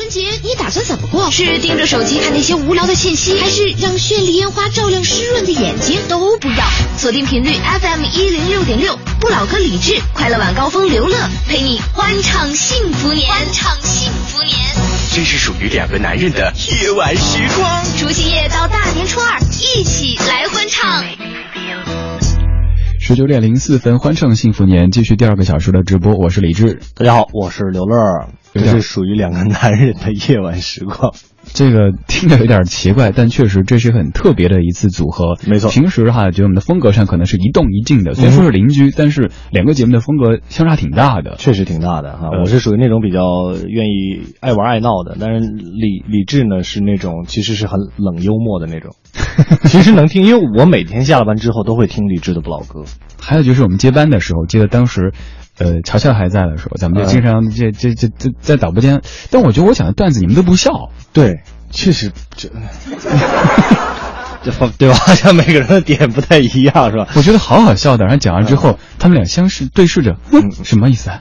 这个春节你打算怎么过？是盯着手机看那些无聊的信息，还是让绚丽烟花照亮湿润的眼睛？都不要，锁定频率 FM 一零六点六，不老歌李志，快乐晚高峰刘乐，陪你欢唱幸福年，欢唱幸福年。这是属于两个男人的夜晚时光。除夕夜到大年初二，一起来欢唱。十九点零四分，欢唱幸福年，继续第二个小时的直播。我是李志，大家好，我是刘乐。这是属于两个男人的夜晚时光。这个听着有点奇怪，但确实这是很特别的一次组合。没错平时哈，觉得我们的风格上可能是一动一静的，虽然说是邻居，但是两个节目的风格相差挺大的。确实挺大的哈，呃我是属于那种比较愿意爱玩爱闹的，但是李李志呢是那种其实是很冷幽默的那种，其实能听，因为我每天下了班之后都会听李志的不老歌，还有就是我们接班的时候，记得当时。呃，乔乔还在的时候，咱们就经常这这这这在导播间，但我觉得我讲的段子你们都不笑，对，确实这，这对吧？好像每个人的点不太一样，是吧？我觉得好好笑的。然后讲完之后，他们俩相视对视着，什么意思啊？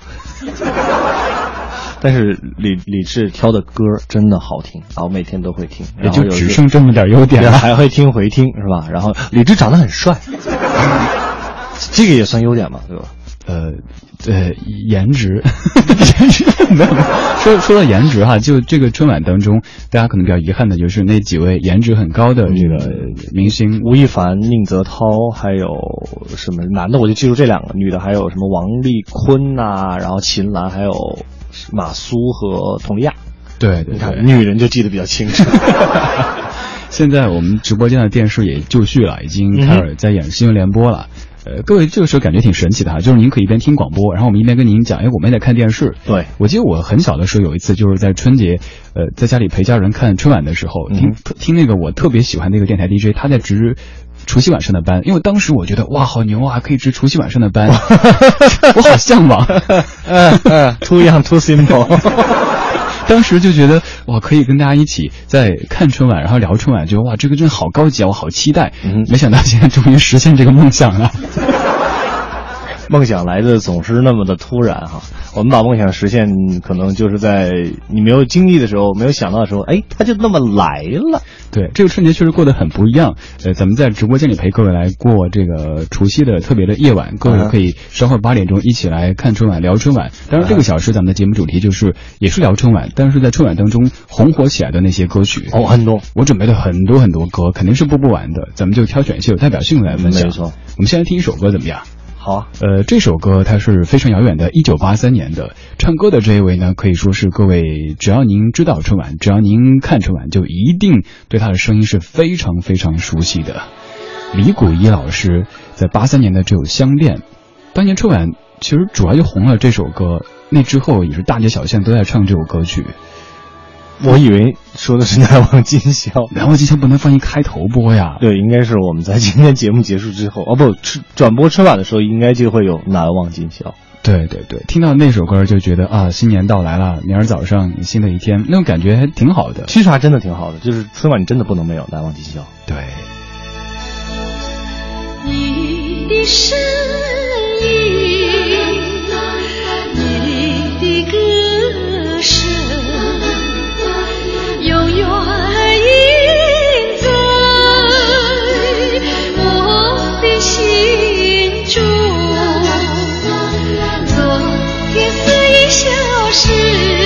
但是李李志挑的歌真的好听，然后每天都会听，也就只剩这么点优点了。还会听回听是吧？然后李志长得很帅，这个也算优点嘛，对吧？呃，呃，颜值，颜 值没有没有。说说到颜值哈，就这个春晚当中，大家可能比较遗憾的就是那几位颜值很高的这个明星，吴亦凡、宁泽涛，还有什么男的我就记住这两个，女的还有什么王丽坤呐、然后秦岚，还有马苏和佟丽娅。对对你看，对。女人就记得比较清楚。现在我们直播间的电视也就绪了，已经开始在演新闻联播了。呃，各位这个时候感觉挺神奇的哈，就是您可以一边听广播，然后我们一边跟您讲，哎，我们也在看电视。对我记得我很小的时候有一次就是在春节，呃，在家里陪家人看春晚的时候，听、嗯听那个我特别喜欢那个电台 DJ，他在值除夕晚上的班，因为当时我觉得哇好牛啊，可以值除夕晚上的班，我好向往。嗯嗯，too young too simple。当时就觉得哇，可以跟大家一起在看春晚，然后聊春晚，觉得哇，这个真的好高级啊，我好期待。嗯没想到现在终于实现这个梦想了。梦想来的总是那么的突然哈，我们把梦想实现，可能就是在你没有经历的时候，没有想到的时候，哎，它就那么来了。对，这个春节确实过得很不一样。呃，咱们在直播间里陪各位来过这个除夕的特别的夜晚，各位可以稍后八点钟一起来看春晚、聊春晚。当然，这个小时咱们的节目主题就是也是聊春晚，但是在春晚当中红火起来的那些歌曲。哦，很多。我准备了很多很多歌，肯定是播不完的，咱们就挑选一些有代表性的来分享。没错，我们先来听一首歌怎么样？呃，这首歌它是非常遥远的，一九八三年的。唱歌的这一位呢，可以说是各位只要您知道春晚，只要您看春晚，就一定对他的声音是非常非常熟悉的。李谷一老师在八三年的这首《相恋》，当年春晚其实主要就红了这首歌，那之后也是大街小巷都在唱这首歌曲。我以为说的是难忘今宵。难忘今宵不能放一开头播呀，对，应该是我们在今天节目结束之后，哦不，吃转播春晚的时候，应该就会有难忘今宵。对对对，听到那首歌就觉得啊，新年到来了，明儿早上新的一天，那种感觉还挺好的。其实还真的挺好的，就是春晚你真的不能没有难忘今宵。对。你的身影，昨天似已消失，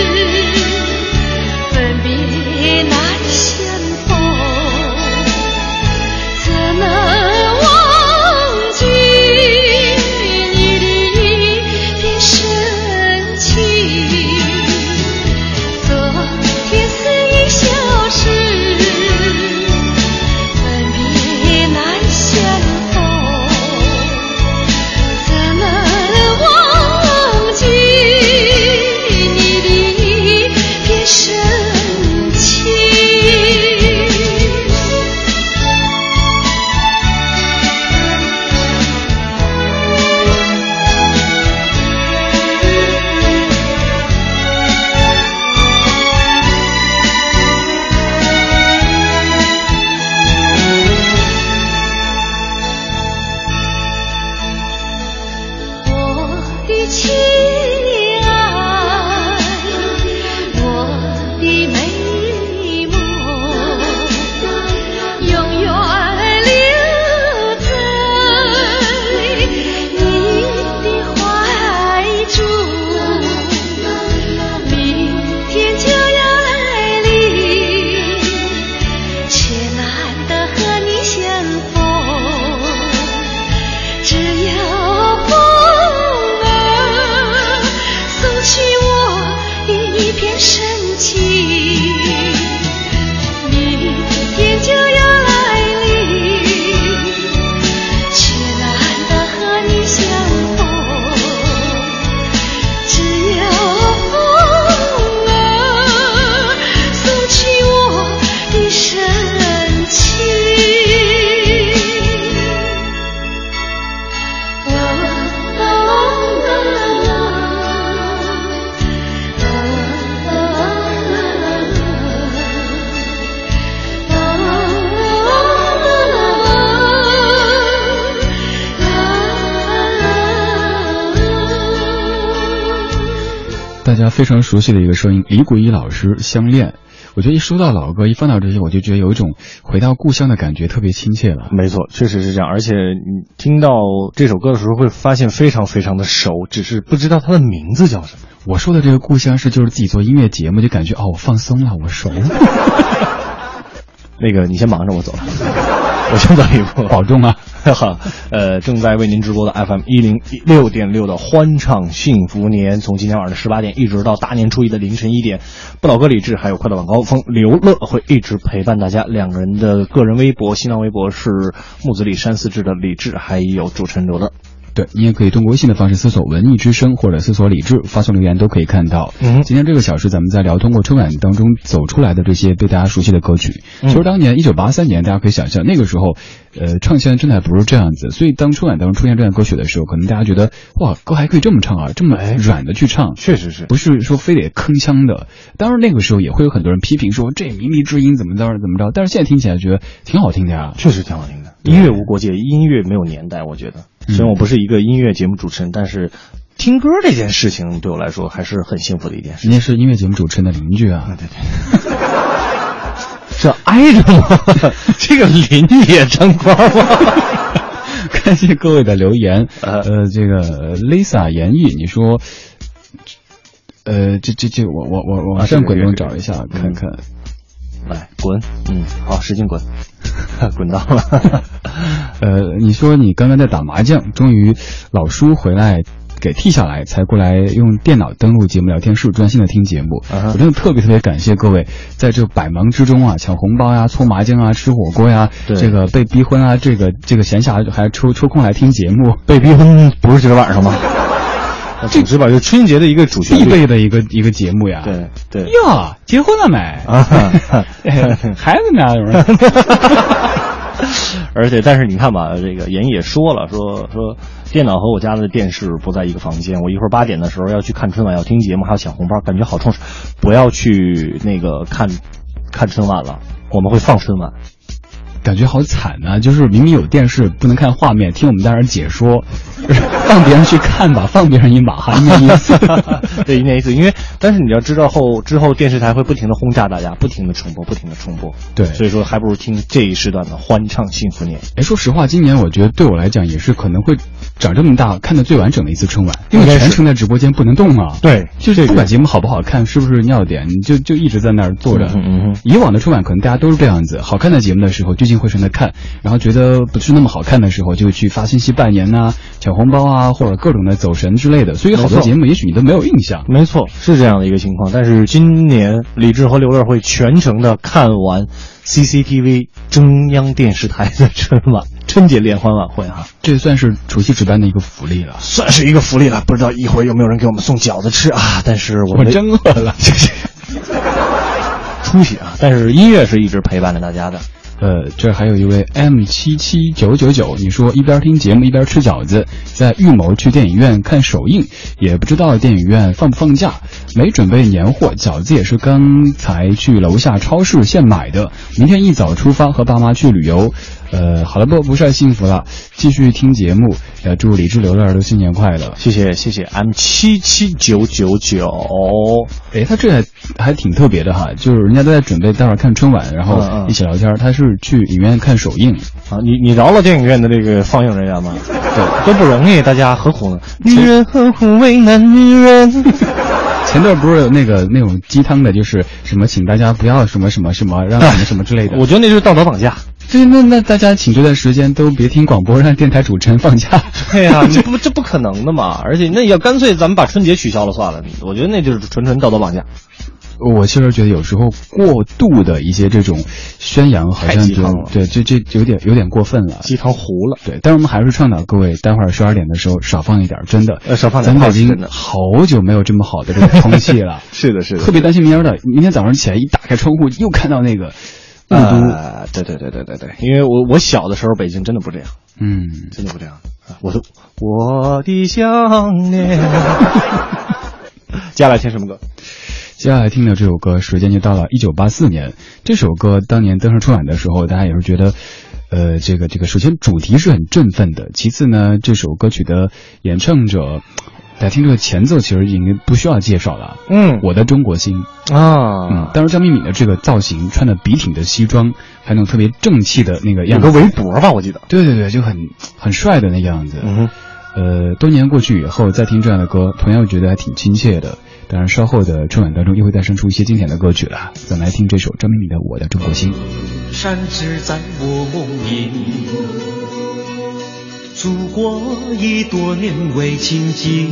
大家非常熟悉的一个声音，李谷一老师《相恋》。我觉得一说到老歌，一放到这些，我就觉得有一种回到故乡的感觉，特别亲切了。没错，确实是这样。而且你听到这首歌的时候，会发现非常非常的熟，只是不知道它的名字叫什么。我说的这个故乡是就是自己做音乐节目，就感觉哦，我放松了，我熟了。那个，你先忙着，我走了，我先走一步，保重啊！哈，呃，正在为您直播的 FM 一零六点六的欢唱幸福年，从今天晚上的十八点一直到大年初一的凌晨一点，不老哥李志还有快乐晚高峰刘乐会一直陪伴大家。两个人的个人微博、新浪微博是木子李山四志的李志，还有主持人刘乐。对你也可以通过微信的方式搜索“文艺之声”或者搜索“李志”，发送留言都可以看到。嗯，今天这个小时咱们在聊通过春晚当中走出来的这些被大家熟悉的歌曲。其实当年一九八三年，大家可以想象那个时候，呃，唱现在真的还不是这样子。所以当春晚当中出现这样歌曲的时候，可能大家觉得哇，歌还可以这么唱啊，这么软的去唱，确实是不是说非得铿锵的。当然那个时候也会有很多人批评说这靡靡之音怎么着怎么着，但是现在听起来觉得挺好听的呀，确实挺好听的。音乐无国界，音乐没有年代，我觉得。虽然我不是一个音乐节目主持人，但是听歌这件事情对我来说还是很幸福的一件事。你也是音乐节目主持人的邻居啊？对对。这挨着吗？这个邻居也沾光吗？感谢各位的留言。呃，这个 Lisa 言意，你说，呃，这这这，我我我往上滚动找一下看看。来滚，嗯，好，使劲滚，滚到了。呃，你说你刚刚在打麻将，终于老叔回来给替下来，才过来用电脑登录节目聊天室，专心的听节目。我真的特别特别感谢各位，在这百忙之中啊，抢红包呀，搓麻将啊，吃火锅呀，这个被逼婚啊，这个这个闲暇还抽抽空来听节目。被逼婚不是今儿晚上吗？这是吧？就春节的一个主旋律，必备的一个一个节目呀。对对。哟，结婚了没？啊，孩子呢？而且，但是你看吧，这个严也说了，说说电脑和我家的电视不在一个房间，我一会儿八点的时候要去看春晚，要听节目，还要抢红包，感觉好充实。不要去那个看看春晚了，我们会放春晚。感觉好惨啊！就是明明有电视不能看画面，听我们在那儿解说，放别人去看吧，放别人一马，哈，一年一次，对，一年一次。因为，但是你要知道后之后电视台会不停的轰炸大家，不停的重播，不停的重播。对，所以说还不如听这一时段的欢唱幸福年。哎，说实话，今年我觉得对我来讲也是可能会长这么大看的最完整的一次春晚，因为全程在直播间不能动啊。对，就是不管节目好不好看，是不是尿点，你就就一直在那儿坐着。嗯嗯。以往的春晚可能大家都是这样子，好看的节目的时候聚精会神的看。然后觉得不是那么好看的时候，就去发信息拜年呐、抢红包啊，或者各种的走神之类的。所以好多节目也许你都没有印象。没错，是这样的一个情况。但是今年李志和刘乐会全程的看完 CCTV 中央电视台的春晚春节联欢晚会啊，这算是除夕值班的一个福利了，算是一个福利了。不知道一会儿有没有人给我们送饺子吃啊？但是我们真饿了，出息啊！但是音乐是一直陪伴着大家的。呃，这还有一位 M 七七九九九，你说一边听节目一边吃饺子，在预谋去电影院看首映，也不知道电影院放不放假，没准备年货，饺子也是刚才去楼下超市现买的，明天一早出发和爸妈去旅游。呃，好了，不不晒幸福了，继续听节目。呃，祝李志、刘乐都新年快乐，谢谢谢谢。M 七七九九九，哎，他这还还挺特别的哈，就是人家都在准备待会儿看春晚，然后一起聊天，他是去影院看首映啊。你你饶了电影院的这个放映人员吗？对，都不容易，大家何苦呢？女人何苦为难女人？前段不是有那个那种鸡汤的，就是什么请大家不要什么什么什么让什么什么之类的。我觉得那就是道德绑架。这，那那大家请这段时间都别听广播，让电台主持人放假。对呀，这不这不可能的嘛！而且那要干脆咱们把春节取消了算了。我觉得那就是纯纯道德绑架。我其实觉得有时候过度的一些这种宣扬，好像就对，这这有点有点过分了，鸡汤糊了。对，但是我们还是倡导各位，待会儿十二点的时候少放一点，真的，少放点。咱北京好久没有这么好的这个空气了，是的，是的。特别担心明儿的，明天早上起来一打开窗户，又看到那个。啊，对对对对对对，因为我我小的时候北京真的不这样，嗯，真的不这样。我的我的想念。接下来听什么歌？接下来听的这首歌，时间就到了一九八四年。这首歌当年登上春晚的时候，大家也是觉得，呃，这个这个，首先主题是很振奋的，其次呢，这首歌曲的演唱者。大家听这个前奏，其实已经不需要介绍了。嗯我的中国心。啊，嗯，当时张敏敏的这个造型，穿的笔挺的西装，还有那种特别正气的那个有样子，有个围脖吧，我记得。对对对，就很很帅的那样子。嗯哼，呃，多年过去以后，再听这样的歌，同样觉得还挺亲切的。当然，稍后的春晚当中又会诞生出一些经典的歌曲了。咱们来听这首张明敏的《我的中国心》。山只在我梦萦，祖国已多年未亲近。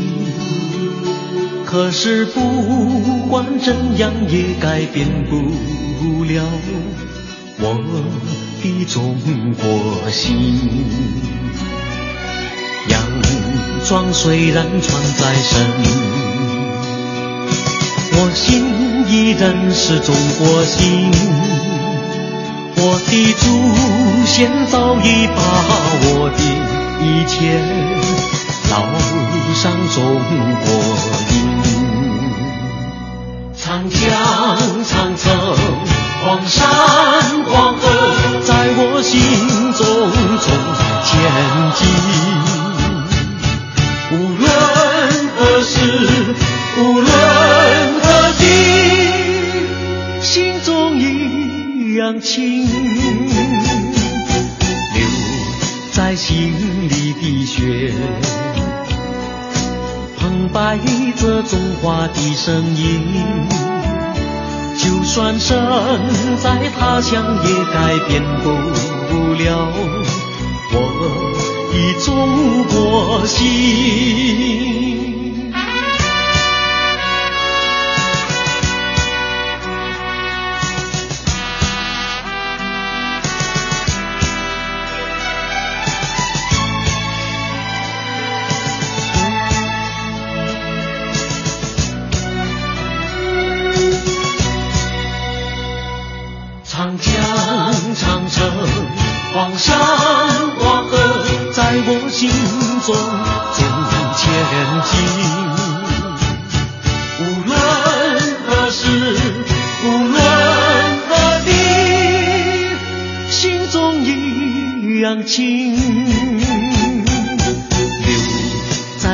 可是不管怎样也改变不了我的中国心。洋装虽然穿在身，我心依然是中国心。我的祖先早已把我的一切烙上中国印。长江、长城、黄山、黄河，在我心中中前进。花的声音。就算身在他乡，也改变不了我的中国心。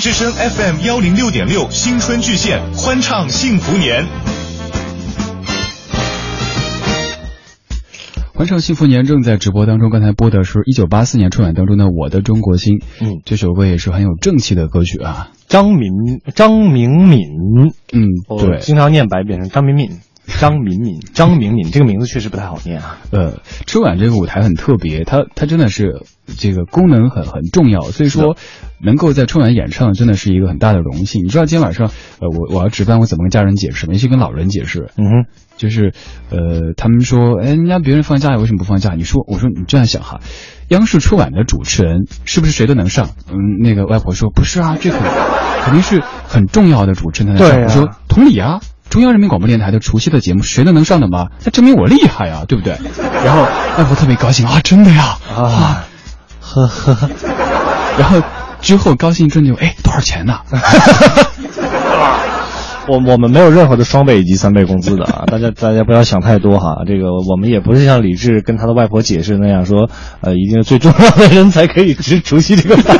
之声 FM 幺零六点六新春巨献，欢唱幸福年。欢唱幸福年正在直播当中，刚才播的是一九八四年春晚当中的《我的中国心》。嗯，这首歌也是很有正气的歌曲啊。张敏张明敏，嗯，对，经常念白变成张敏敏。张敏敏，张敏敏，这个名字确实不太好念啊。呃，春晚这个舞台很特别，它它真的是这个功能很很重要，所以说能够在春晚演唱真的是一个很大的荣幸。你知道今天晚上，呃，我我要值班，我怎么跟家人解释吗？尤其跟老人解释，嗯哼，就是呃，他们说，哎，人家别人放假为什么不放假？你说，我说你这样想哈，央视春晚的主持人是不是谁都能上？嗯，那个外婆说不是啊，这肯肯定是很重要的主持人才能上。对啊我说同理啊。中央人民广播电台的除夕的节目，谁都能上的吗？那证明我厉害呀，对不对？然后外婆特别高兴啊，真的呀，啊，呵呵，然后之后高兴一阵就，哎，多少钱呢？我我们没有任何的双倍以及三倍工资的啊，大家大家不要想太多哈。这个我们也不是像李志跟他的外婆解释那样说，呃，一定是最重要的人才可以值除夕这个饭。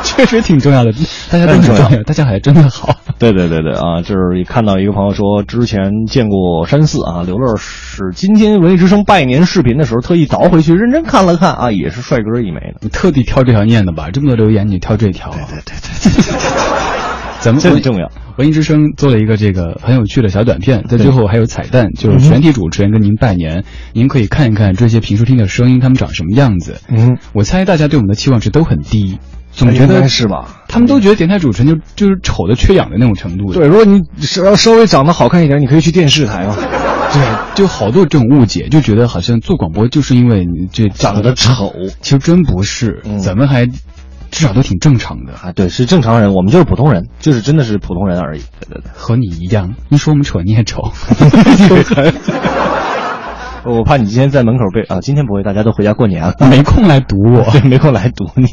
确实挺重要的，大家都很重要，大家还真的好。对对对对啊，就是也看到一个朋友说，之前见过山寺啊，刘乐是今天文艺之声拜年视频的时候特意倒回去认真看了看啊，也是帅哥一枚的。你特地挑这条念的吧？这么多留言，你挑这条。对对对对。咱们这很重要。文艺之声做了一个这个很有趣的小短片，在最后还有彩蛋，就是全体主持人跟您拜年，您可以看一看这些评书厅的声音，他们长什么样子。嗯，我猜大家对我们的期望值都很低，总觉应得该是吧？他们都觉得电台主持人就就是丑的缺氧的那种程度。对，如果你稍稍微长得好看一点，你可以去电视台嘛。对，就好多这种误解，就觉得好像做广播就是因为你这长得丑，其实真不是，嗯咱们还至少都挺正常的，啊，对，是正常人，我们就是普通人，就是真的是普通人而已。对对对。和你一样。你说我们丑，你也丑。我怕你今天在门口被啊，今天不会，大家都回家过年了，没空来堵我。对，没空来堵你。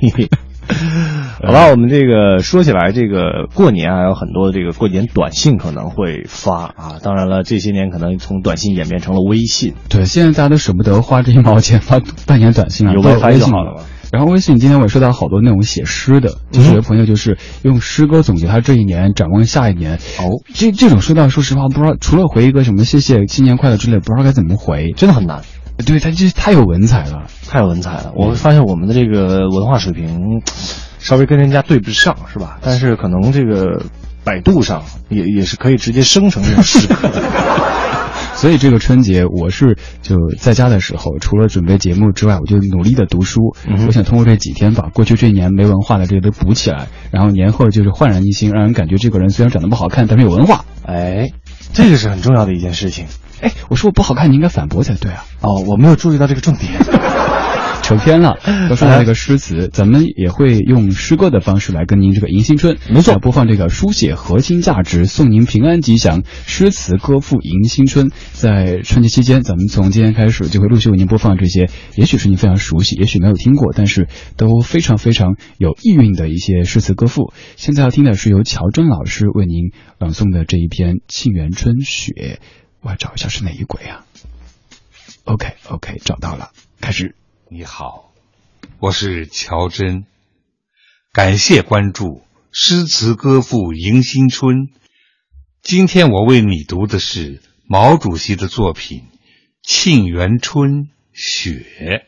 好吧，我们这个说起来，这个过年啊有很多这个过年短信可能会发啊。当然了，这些年可能从短信演变成了微信，对，现在大家都舍不得花这一毛钱发半年短信了，有微信就好了嘛。然后微信今天我也收到好多那种写诗的，就是有朋友就是用诗歌总结他这一年，展望下一年。哦，这这种收到，说实话不知道，除了回一个什么谢谢、新年快乐之类，不知道该怎么回。真的很难，对他这太有文采了。太有文采了。我发现我们的这个文化水平稍微跟人家对不上，是吧？但是可能这个百度上也也是可以直接生成这种诗歌。所以这个春节，我是就在家的时候，除了准备节目之外，我就努力的读书。嗯我想通过这几天把过去这一年没文化的这些都补起来，然后年后就是焕然一新，让人感觉这个人虽然长得不好看，但是有文化。哎，这个是很重要的一件事情。哎，我说我不好看，你应该反驳才对啊。哦，我没有注意到这个重点。扯偏了，都说到这个诗词，咱们也会用诗歌的方式来跟您这个迎新春，没错播放这个书写核心价值，送您平安吉祥，诗词歌赋迎新春。在春节期间，咱们从今天开始就会陆续为您播放这些，也许是您非常熟悉，也许没有听过，但是都非常非常有意蕴的一些诗词歌赋。现在要听的是由乔真老师为您朗诵的这一篇《沁园春雪》，我要找一下是哪一轨啊？OK OK，找到了，开始。你好，我是乔真，感谢关注《诗词歌赋迎新春》。今天我为你读的是毛主席的作品《沁园春·雪》。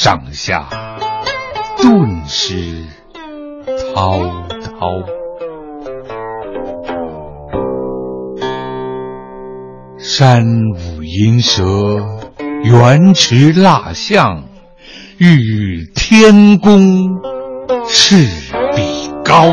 上下，顿时滔滔。山舞银蛇，原驰蜡象，欲与天公试比高。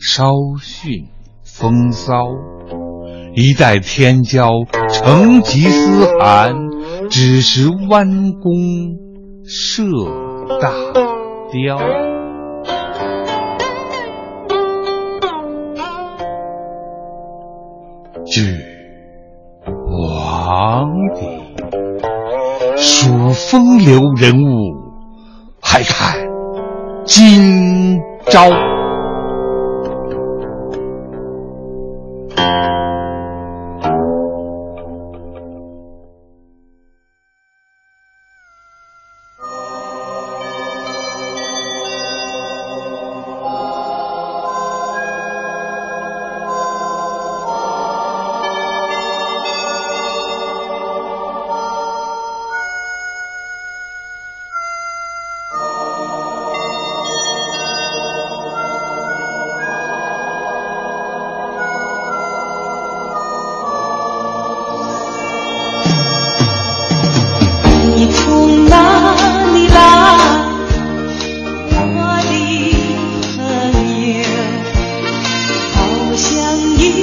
稍逊风骚。一代天骄成吉思汗，只识弯弓射大雕。据皇帝数风流人物，还看今朝。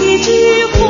一句话。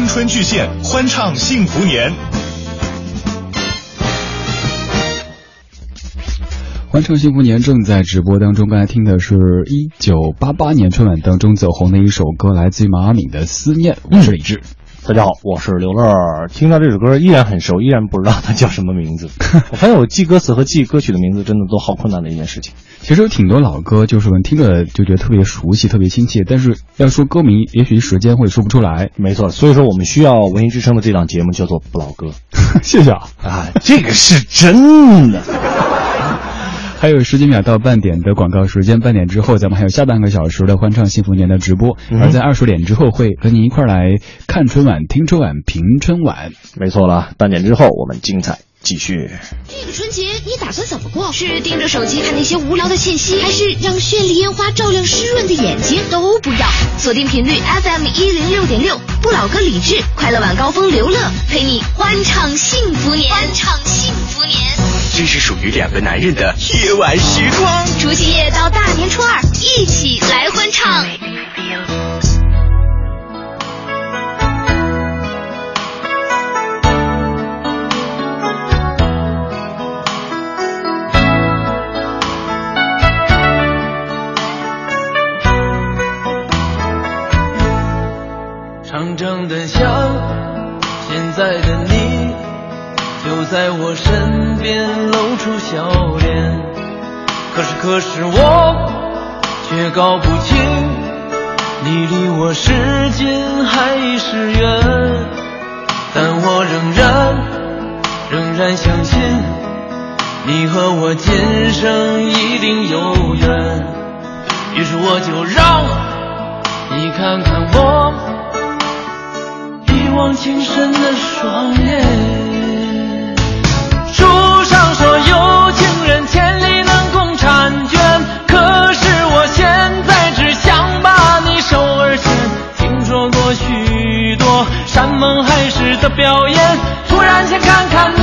青，春巨献，欢唱幸福年。欢唱幸福年正在直播当中，刚才听的是一九八八年春晚当中走红的一首歌，来自于毛阿敏的《思念》。我是李志。大家好，我是刘乐。听到这首歌依然很熟，依然不知道它叫什么名字。我发现我记歌词和记歌曲的名字真的都好困难的一件事情。其实有挺多老歌，就是我们听着就觉得特别熟悉、特别亲切，但是要说歌名，也许一时间会说不出来。没错，所以说我们需要文艺之声的这档节目叫做不老歌。谢谢啊，啊，这个是真的。还有十几秒到半点的广告时间，半点之后咱们还有下半个小时的欢唱幸福年的直播，而在二十点之后会和您一块来看春晚、听春晚、评春晚。没错了，半点之后我们精彩继续。这个春节你打算怎么过？是盯着手机看那些无聊的信息，还是让绚丽烟花照亮湿润的眼睛？都不要，锁定频率 FM 一零六点六，不老歌李志，快乐晚高峰刘乐，陪你欢唱幸福年，欢唱幸福年。这是属于两个男人的夜晚时光。除夕夜到大年初二，一起来欢唱。长长的想，现在的你就在我身边露出笑脸。可是可是我却搞不清，你离我是近还是远。但我仍然仍然相信，你和我今生一定有缘。于是我就让你看看我。一往情深的双眼。书上说有情人千里能共婵娟，可是我现在只想把你手儿牵。听说过许多山盟海誓的表演，突然想看看。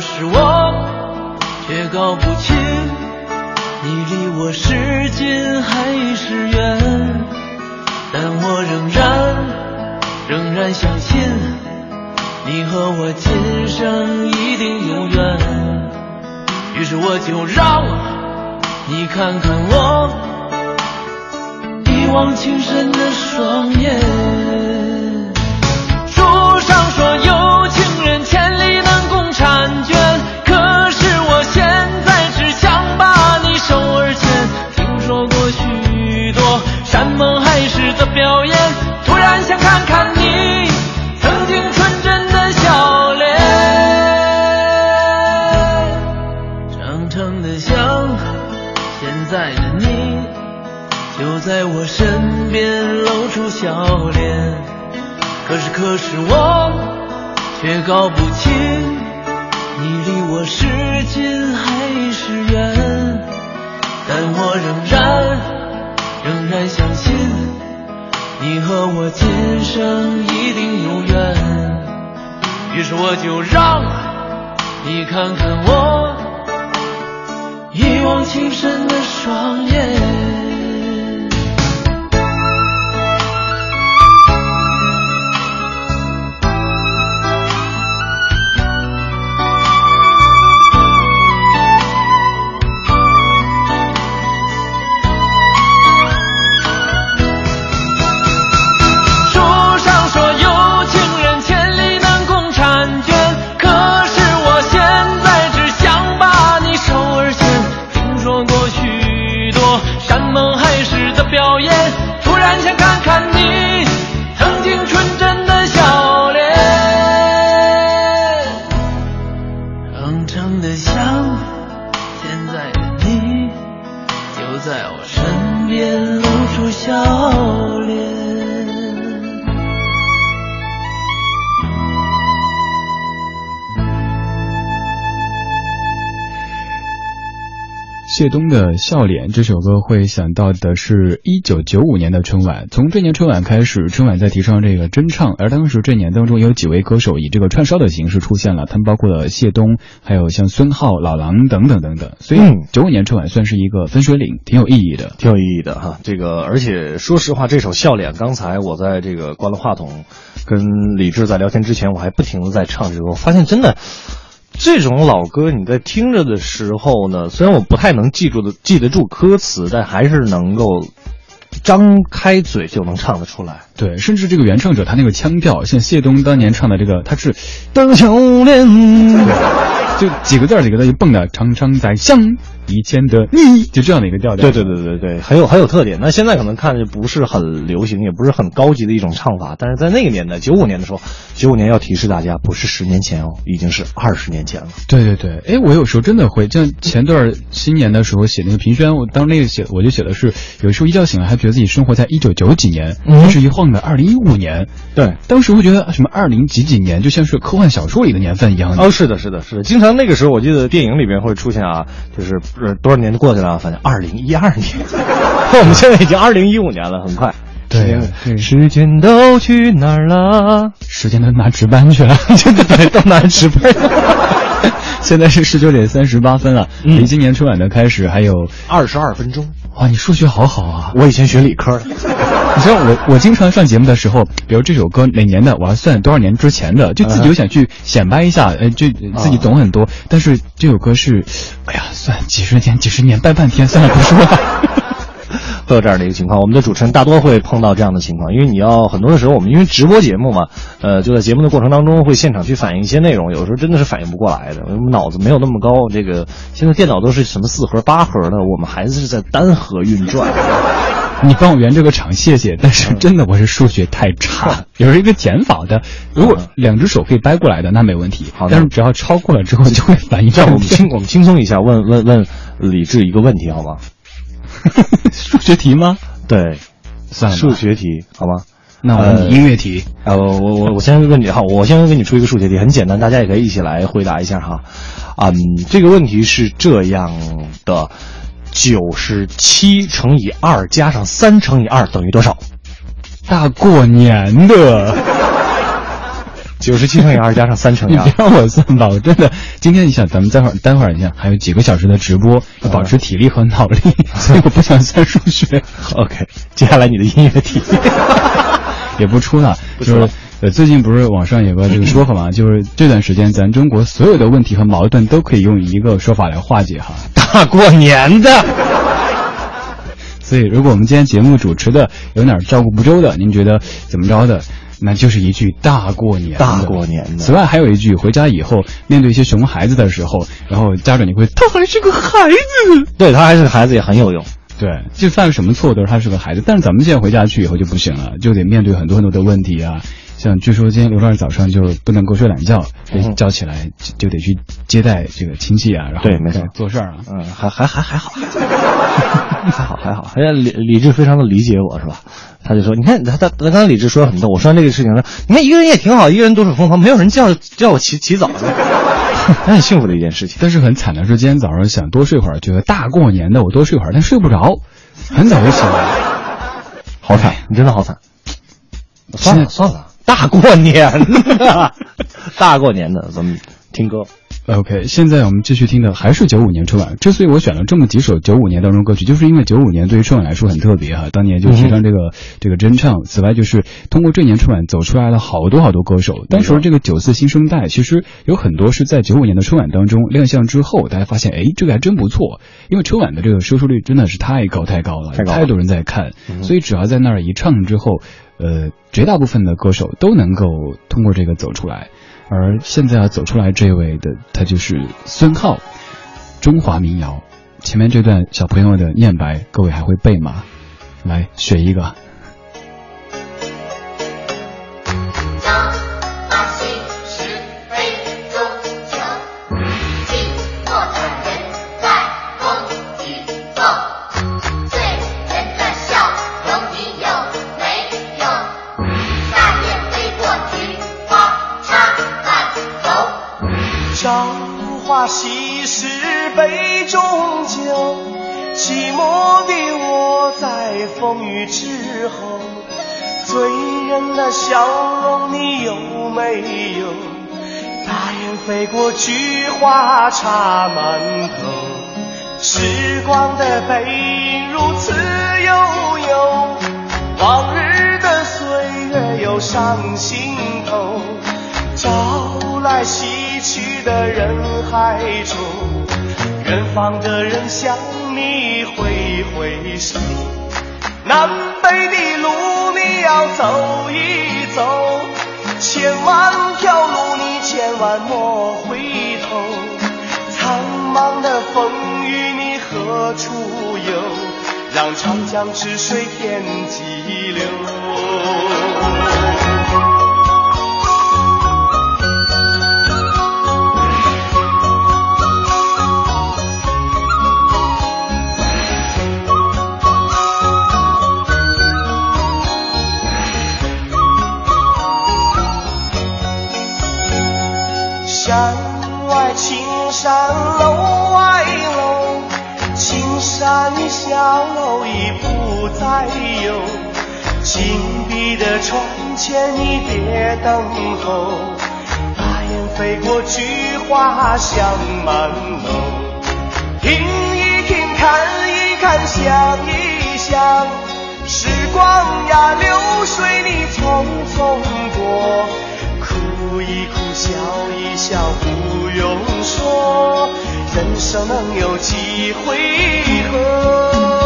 可是可是我却搞不清，你离我是近还是远。但我仍然仍然相信，你和我今生一定有缘。于是我就让你看看我。一往情深的双眼。可是我却搞不清，你离我是近还是远。但我仍然仍然相信，你和我今生一定有缘。于是我就让你看看我一往情深谢东的笑脸这首歌会想到的是一九九五年的春晚。从这年春晚开始，春晚在提倡这个真唱，而当时这年当中有几位歌手以这个串烧的形式出现了，他们包括了谢东，还有像孙浩、老狼等等等等。所以九五年春晚算是一个分水岭，挺有意义的，挺有意义的哈。这个而且说实话，这首笑脸，刚才我在这个关了话筒，跟李志在聊天之前，我还不停的在唱这首歌，发现真的。这种老歌，你在听着的时候呢，虽然我不太能记住的记得住歌词，但还是能够张开嘴就能唱得出来。对，甚至这个原唱者他那个腔调，像谢东当年唱的这个，他是当小莲，就几个字几个字就蹦的，常常在想。以前的你就这样的一个调调，对对对对对，很有很有特点。那现在可能看着不是很流行，也不是很高级的一种唱法，但是在那个年代，九五年的时候，九五年要提示大家，不是十年前哦，已经是二十年前了。对对对，哎，我有时候真的会，像前段新年的时候写那个评宣，我当那个写，我就写的是，有时候一觉醒来还觉得自己生活在一九九几年，一直一晃的二零一五年。对，当时会觉得什么二零几几年，就像是科幻小说里的年份一样。哦，是的，是的，是的，经常那个时候，我记得电影里面会出现啊，就是多少年就过去了，反正二零一二年，我们现在已经二零一五年了，很快。对，时间都去哪儿了？时间都拿值班去了，对对，都拿值班。现在是十九点三十八分了，离今年春晚的开始还有二十二分钟。哇，你数学好好啊！我以前学理科的。你知道我我经常上节目的时候，比如这首歌哪年的，我要算多少年之前的，就自己又想去显摆一下，呃，就自己懂很多。但是这首歌是，哎呀，算几十年几十年，掰半天，算了，不说了。的这样的一个情况。我们的主持人大多会碰到这样的情况，因为你要很多的时候，我们因为直播节目嘛，呃，就在节目的过程当中会现场去反映一些内容，有时候真的是反应不过来的，我们脑子没有那么高。这个现在电脑都是什么四核、八核的，我们还是在单核运转。你帮我圆这个场，谢谢。但是真的，我是数学太差。比如一个减法的，如果两只手可以掰过来的，那没问题。好，但是只要超过了之后，就会反应。这样，我们轻我们轻松一下，问问问李志一个问题，好吗？数学题吗？对，算，数学题，好吗？那我问你音乐题。呃，我我我先问你哈，我先给你出一个数学题，很简单，大家也可以一起来回答一下哈。嗯，这个问题是这样的。九十七乘以二加上三乘以二等于多少？大过年的，九十七乘以二加上三乘以二，你别让我算吧，我真的。今天你想，咱们待会儿待会儿，你想还有几个小时的直播，要保持体力和脑力，所以我不想算数学。OK，接下来你的音乐题 也不出了，就是。呃，最近不是网上有个这个说法嘛，就是这段时间咱中国所有的问题和矛盾都可以用一个说法来化解哈，大过年的。所以，如果我们今天节目主持的有哪照顾不周的，您觉得怎么着的，那就是一句大过年，大过年的。此外，还有一句，回家以后面对一些熊孩子的时候，然后家长你会，他还是个孩子，对他还是个孩子也很有用。对，就犯什么错都是他是个孩子，但是咱们现在回家去以后就不行了，就得面对很多很多的问题啊。像据说今天刘老师早上就不能够睡懒觉，叫起来就得去接待这个亲戚啊，然后对，没错，做事儿啊，嗯，还还还还好，还好还好，哎呀，李李志非常的理解我是吧？他就说，你看他他他刚才李志说了很多，我说完这个事情说，你看一个人也挺好，一个人独守空房，没有人叫叫我起起早的，很幸福的一件事情。但是很惨的是，今天早上想多睡会儿，觉得大过年的我多睡会儿，但睡不着，很早就醒了，好惨，你真的好惨。算了算了。大过年的，大过年的，咱们听歌。OK，现在我们继续听的还是九五年春晚。之所以我选了这么几首九五年当中歌曲，就是因为九五年对于春晚来说很特别哈。当年就提倡这个这个真唱。此外，就是通过这年春晚走出来了好多好多歌手。当时这个九四新生代，其实有很多是在九五年的春晚当中亮相之后，大家发现哎，这个还真不错。因为春晚的这个收视率真的是太高太高了，太多人在看，所以只要在那儿一唱之后。呃，绝大部分的歌手都能够通过这个走出来，而现在要走出来这位的，他就是孙浩，中华民谣。前面这段小朋友的念白，各位还会背吗？来选一个。西施杯中酒，寂寞的我在风雨之后，醉人的笑容你有没有？大雁飞过，菊花插满头，时光的背影如此悠悠，往日的岁月又上心头。朝来西去的人海中，远方的人向你挥挥手。南北的路你要走一走，千万条路你千万莫回头。苍茫的风雨你何处游？让长江之水天际流。再有。紧闭的窗前你别等候，大雁飞过，菊花香满楼。听一听，看一看，想一想，时光呀流水你匆匆过。哭一哭，笑一笑，不用说，人生能有几回合？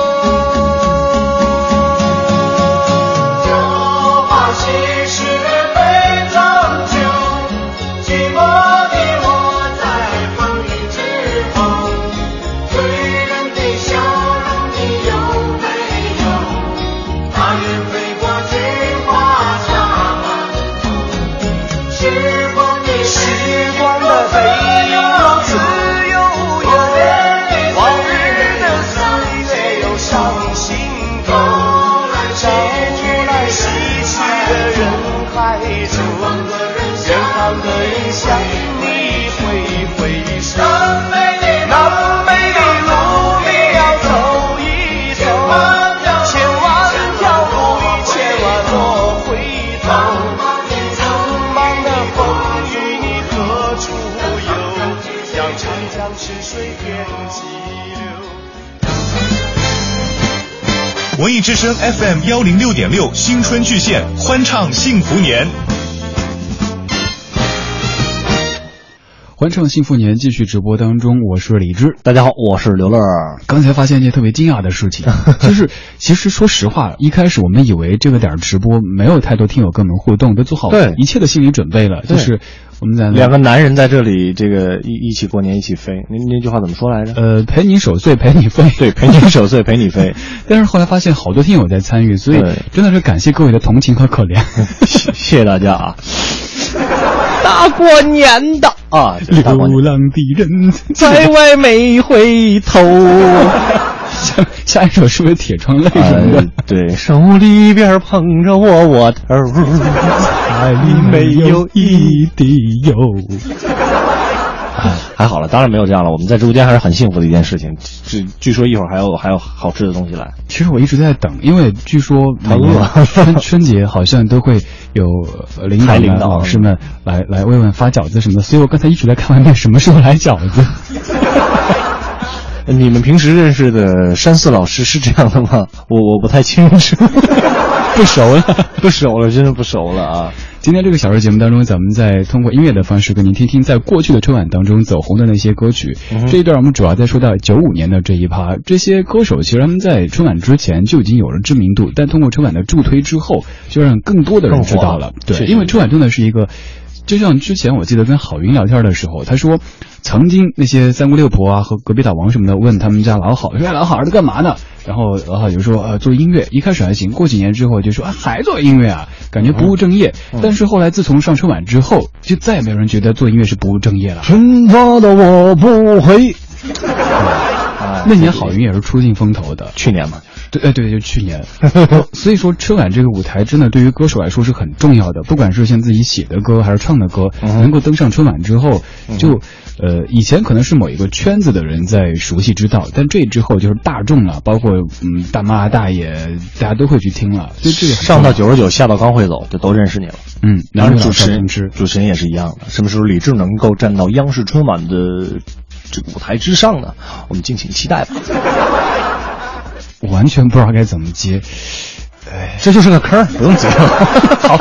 FM 幺零六点六新春巨献，欢唱幸福年。欢唱幸福年继续直播当中，我是李志。大家好，我是刘乐。刚才发现一件特别惊讶的事情，就是其实说实话，一开始我们以为这个点儿直播没有太多听友跟我们互动，都做好对一切的心理准备了，就是我们在两个男人在这里，这个一一起过年，一起飞。那那句话怎么说来着？呃陪你守岁，陪你飞。对，陪你守岁，陪你飞。但是后来发现好多听友在参与，所以真的是感谢各位的同情和可怜。谢 谢谢大家啊！大过年的啊，流浪的人在外没回头。下 下一首是不是铁窗泪什么的？呃对，手里边捧着窝窝头，爱里没有一滴油。还好了，当然没有这样了。我们在直播间还是很幸福的一件事情。据据说一会儿还有还有好吃的东西来。其实我一直在等，因为据说每太饿年春春节好像都会有呃领导老师们来来慰问发饺子什么的，所以我刚才一直在看外面什么时候来饺子。你们平时认识的山寺老师是这样的吗？我我不太清楚，不熟了，不熟了，真的不熟了啊！今天这个小时节目当中，咱们在通过音乐的方式跟您听听在过去的春晚当中走红的那些歌曲。嗯这一段我们主要在说到九五年的这一趴，这些歌手其实他们在春晚之前就已经有了知名度，但通过春晚的助推之后，就让更多的人知道了。对，因为春晚真的是一个。就像之前我记得跟郝云聊天的时候，他说，曾经那些三姑六婆啊和隔壁老王什么的问他们家老郝，说哎老郝儿子干嘛呢？然后老郝就说呃做音乐，一开始还行，过几年之后就说啊还做音乐啊，感觉不务正业。但是后来自从上春晚之后，就再也没有人觉得做音乐是不务正业了。春发的我不回。那年郝云也是出尽风头的，去年嘛，对，哎对，就去年。所以说春晚这个舞台真的对于歌手来说是很重要的，不管是像自己写的歌还是唱的歌，嗯能够登上春晚之后，就呃以前可能是某一个圈子的人在熟悉知道，但这之后就是大众了，包括嗯大妈大爷，大家都会去听了，所以这个上到重九十九，下到刚会走，就都认识你了。嗯，然，男女老主持人。主持人也是一样的。什么时候李志能够站到央视春晚的这个舞台之上呢？我们敬请期待吧。我完全不知道该怎么接。这就是个坑，不用接了。好，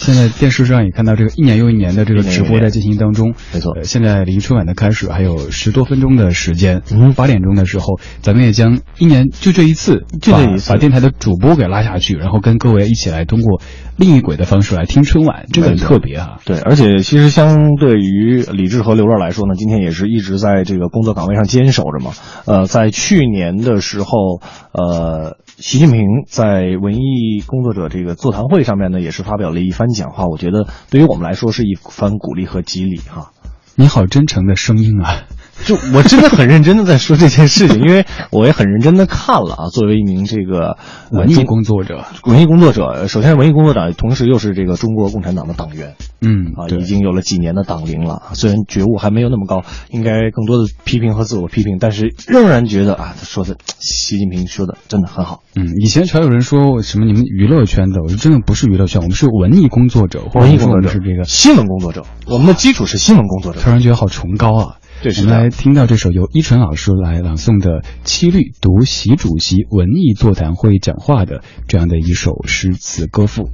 现在电视上也看到这个一年又一年的这个直播在进行当中，没错呃现在离春晚的开始还有十多分钟的时间，嗯八点钟的时候，咱们也将一年就这一次，就这一次把把电台的主播给拉下去，然后跟各位一起来通过另一轨的方式来听春晚，这个很特别啊。对，而且其实相对于李志和刘乐来说呢，今天也是一直在这个工作岗位上坚守着嘛。呃，在去年的时候，呃，习近平在文艺工作者这个座谈会上面呢，也是发表了一番讲话，我觉得对于我们来说是一番鼓励和激励哈。你好真诚的声音啊！就我真的很认真的在说这件事情，因为我也很认真的看了啊。作为一名这个呃文艺工作者，文艺工作者，呃首先文艺工作者，同时又是这个中国共产党的党员。嗯啊，已经有了几年的党龄了，虽然觉悟还没有那么高，应该更多的批评和自我批评，但是仍然觉得啊，他说的习近平说的真的很好。嗯，以前常有人说什么你们娱乐圈的，我说真的不是娱乐圈，我们是文艺工作者，或者我文艺工作者们是这个新闻工作者，我们的基础是新闻工作者。突然觉得好崇高啊！对我们来听到这首由依晨老师来朗诵的《七律》，读习主席文艺座谈会讲话的这样的一首诗词歌赋。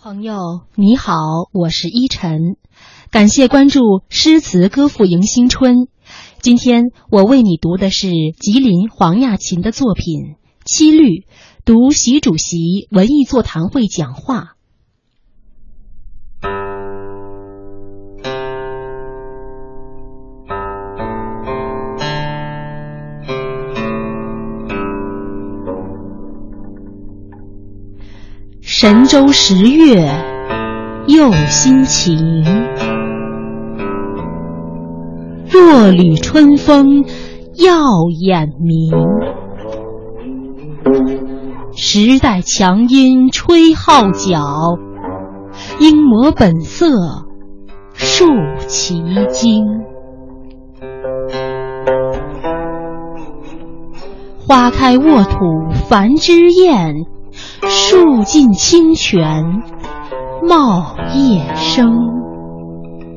朋友你好，我是依晨，感谢关注诗词歌赋迎新春。今天我为你读的是吉林黄亚琴的作品《七律》，读习主席文艺座谈会讲话。神州十月又心晴，若缕春风耀眼明。时代强音吹号角，应模本色树奇经。花开沃土繁枝艳，树尽清泉茂叶生。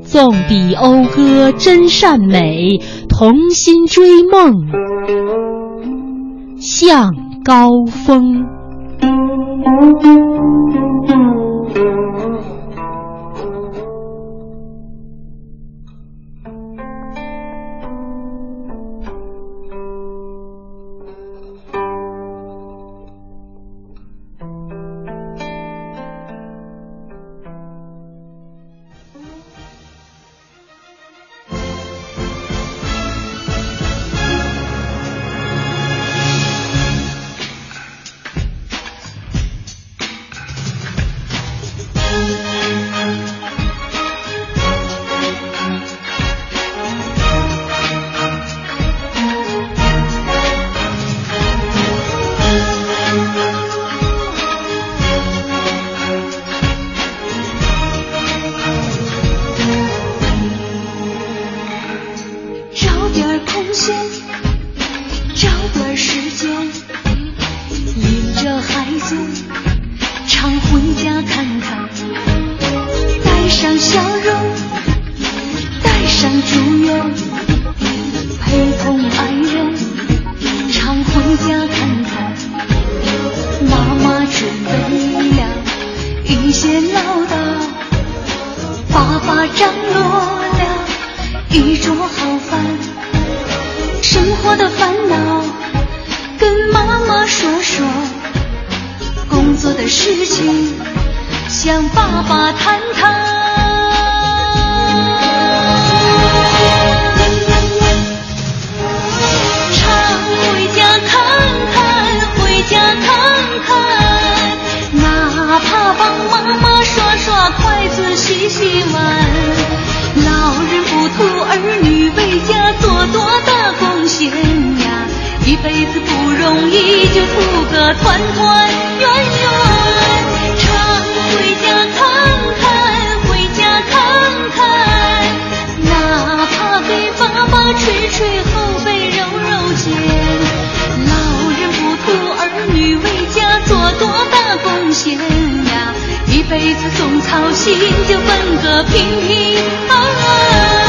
纵笔讴歌真善美，同心追梦向高峰。捶后背、揉揉肩。老人不图儿女为家做多大贡献呀，一辈子总操心，就奔个平平安安。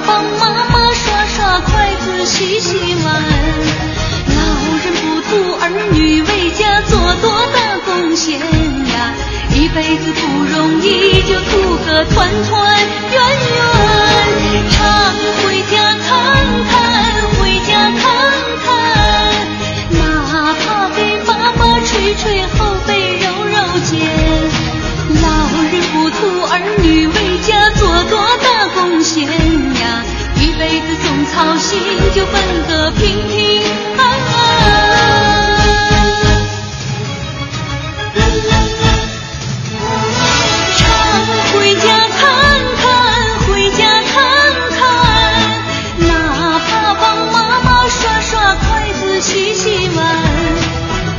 帮妈妈刷刷筷子、洗洗碗。老人不图儿女为家做多大贡献呀，一辈子不容易，就图个团团圆圆。常回家看看，回家看看，哪怕给爸爸捶捶后背、揉揉肩。老人不图儿女为家做多大贡献呀，一辈子总操心，就奔个平平安安。常回家看看，回家看看，哪怕帮妈妈刷刷筷子、洗洗碗。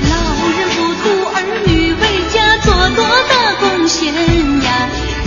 老人不图儿女为家做多大贡献，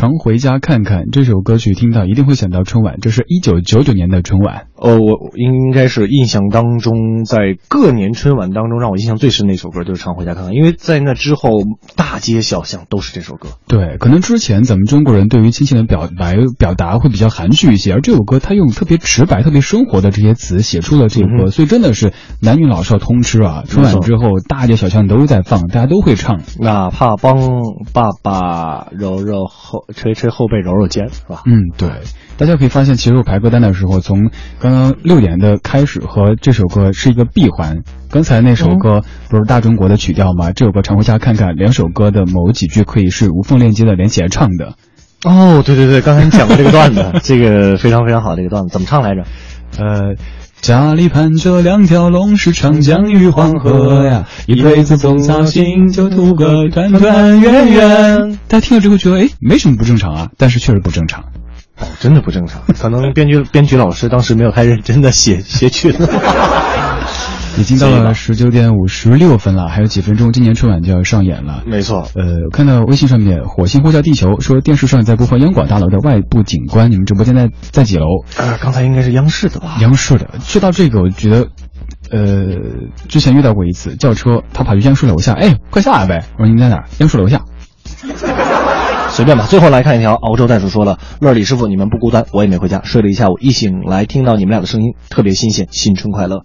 常回家看看》这首歌曲，听到一定会想到春晚，这是一九九九年的春晚。哦，我应该是印象当中，在各年春晚当中，让我印象最深的一首歌就是《常回家看看》，因为在那之后，大街小巷都是这首歌。对，可能之前咱们中国人对于亲情的表白表达会比较含蓄一些，而这首歌他用特别直白、特别生活的这些词写出了这首歌，所以真的是男女老少通吃啊！春晚之后，大街小巷都在放，大家都会唱。哪怕帮爸爸揉揉后，捶捶后背，揉揉肩，是吧？嗯，对。大家可以发现，其实我排歌单的时候，从刚刚六点的开始和这首歌是一个闭环。刚才那首歌不是大中国的曲调吗？这首歌常回家看看，两首歌的某几句可以是无缝链接的，连起来唱的。哦，对对对，刚才你讲过这个段子，这个非常非常好，这个段子怎么唱来着？呃。家里盘着两条龙，是长江与黄河呀，一辈子总操心，就图个团团圆圆。大家听了之后觉得，哎，没什么不正常啊，但是确实不正常。哦，真的不正常，可能编剧编剧老师当时没有太认真的写写曲子。已经到了十九点五十六分了，还有几分钟，今年春晚就要上演了。没错，呃，看到微信上面火星呼叫地球说电视上在播放央广大楼的外部景观，你们直播间在在几楼？呃，刚才应该是央视的吧？央视的。说到这个，我觉得，呃，之前遇到过一次叫车，他跑去央视楼下，哎，快下来呗！我说您在哪？央视楼下。随便吧。最后来看一条，澳洲袋鼠说了：“乐李师傅，你们不孤单，我也没回家，睡了一下午，一醒来听到你们俩的声音，特别新鲜，新春快乐。”